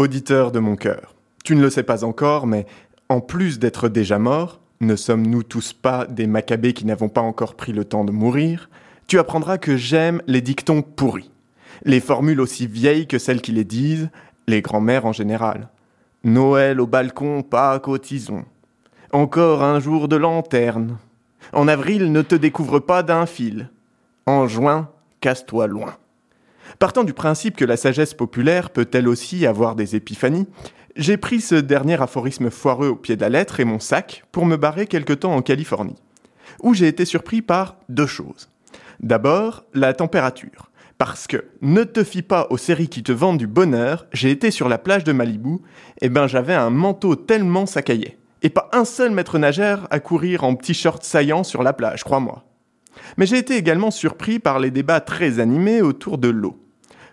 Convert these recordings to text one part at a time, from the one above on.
Auditeur de mon cœur, tu ne le sais pas encore, mais en plus d'être déjà mort, ne sommes-nous tous pas des macabées qui n'avons pas encore pris le temps de mourir? Tu apprendras que j'aime les dictons pourris, les formules aussi vieilles que celles qui les disent, les grands-mères en général. Noël au balcon, pas cotisons. Encore un jour de lanterne. En avril, ne te découvre pas d'un fil. En juin, casse-toi loin. Partant du principe que la sagesse populaire peut elle aussi avoir des épiphanies, j'ai pris ce dernier aphorisme foireux au pied de la lettre et mon sac pour me barrer quelque temps en Californie, où j'ai été surpris par deux choses. D'abord, la température. Parce que ne te fie pas aux séries qui te vendent du bonheur, j'ai été sur la plage de Malibu, et ben j'avais un manteau tellement sacaillé. Et pas un seul maître nageur à courir en petit short saillant sur la plage, crois-moi. Mais j'ai été également surpris par les débats très animés autour de l'eau.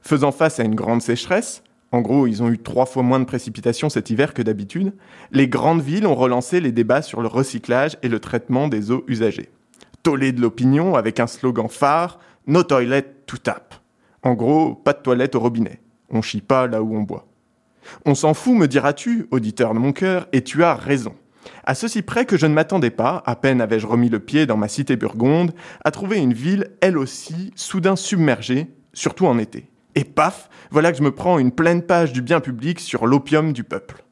Faisant face à une grande sécheresse, en gros, ils ont eu trois fois moins de précipitations cet hiver que d'habitude, les grandes villes ont relancé les débats sur le recyclage et le traitement des eaux usagées. Tollé de l'opinion avec un slogan phare No toilet to tap. En gros, pas de toilette au robinet. On chie pas là où on boit. On s'en fout, me diras-tu, auditeur de mon cœur, et tu as raison. À ceci près que je ne m'attendais pas, à peine avais-je remis le pied dans ma cité burgonde, à trouver une ville, elle aussi, soudain submergée, surtout en été. Et paf, voilà que je me prends une pleine page du bien public sur l'opium du peuple.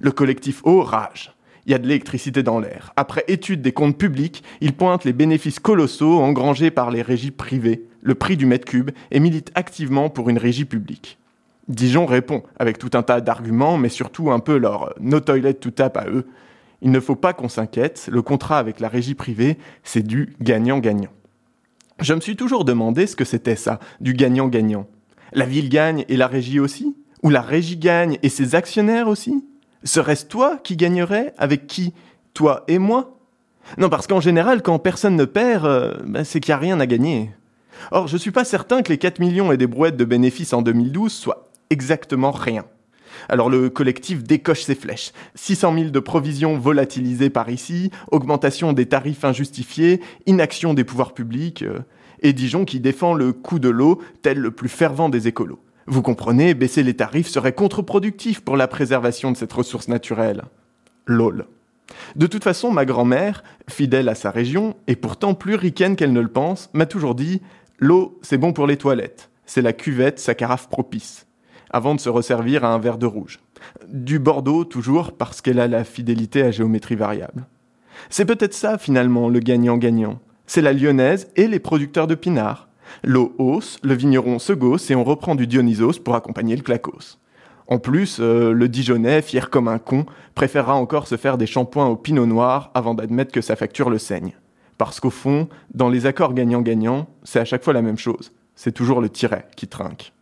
Le collectif O rage. Il y a de l'électricité dans l'air. Après étude des comptes publics, il pointe les bénéfices colossaux engrangés par les régies privées, le prix du mètre cube, et milite activement pour une régie publique. Dijon répond, avec tout un tas d'arguments, mais surtout un peu leur no toilet to tap à eux. Il ne faut pas qu'on s'inquiète, le contrat avec la régie privée, c'est du gagnant-gagnant. Je me suis toujours demandé ce que c'était ça, du gagnant-gagnant. La ville gagne et la régie aussi? Ou la régie gagne et ses actionnaires aussi? Serait-ce toi qui gagnerais avec qui? Toi et moi? Non, parce qu'en général, quand personne ne perd, euh, ben, c'est qu'il n'y a rien à gagner. Or, je suis pas certain que les 4 millions et des brouettes de bénéfices en 2012 soient exactement rien. Alors le collectif décoche ses flèches. 600 000 de provisions volatilisées par ici, augmentation des tarifs injustifiés, inaction des pouvoirs publics. Euh, et Dijon qui défend le coût de l'eau tel le plus fervent des écolos. Vous comprenez, baisser les tarifs serait contre-productif pour la préservation de cette ressource naturelle. LOL. De toute façon, ma grand-mère, fidèle à sa région, et pourtant plus ricaine qu'elle ne le pense, m'a toujours dit L'eau, c'est bon pour les toilettes. C'est la cuvette, sa carafe propice. Avant de se resservir à un verre de rouge. Du Bordeaux, toujours, parce qu'elle a la fidélité à géométrie variable. C'est peut-être ça, finalement, le gagnant-gagnant c'est la lyonnaise et les producteurs de pinard. L'eau hausse, le vigneron se gausse et on reprend du Dionysos pour accompagner le clacos. En plus, euh, le Dijonais, fier comme un con, préférera encore se faire des shampoings au pinot noir avant d'admettre que sa facture le saigne. Parce qu'au fond, dans les accords gagnant-gagnant, c'est à chaque fois la même chose. C'est toujours le tiret qui trinque.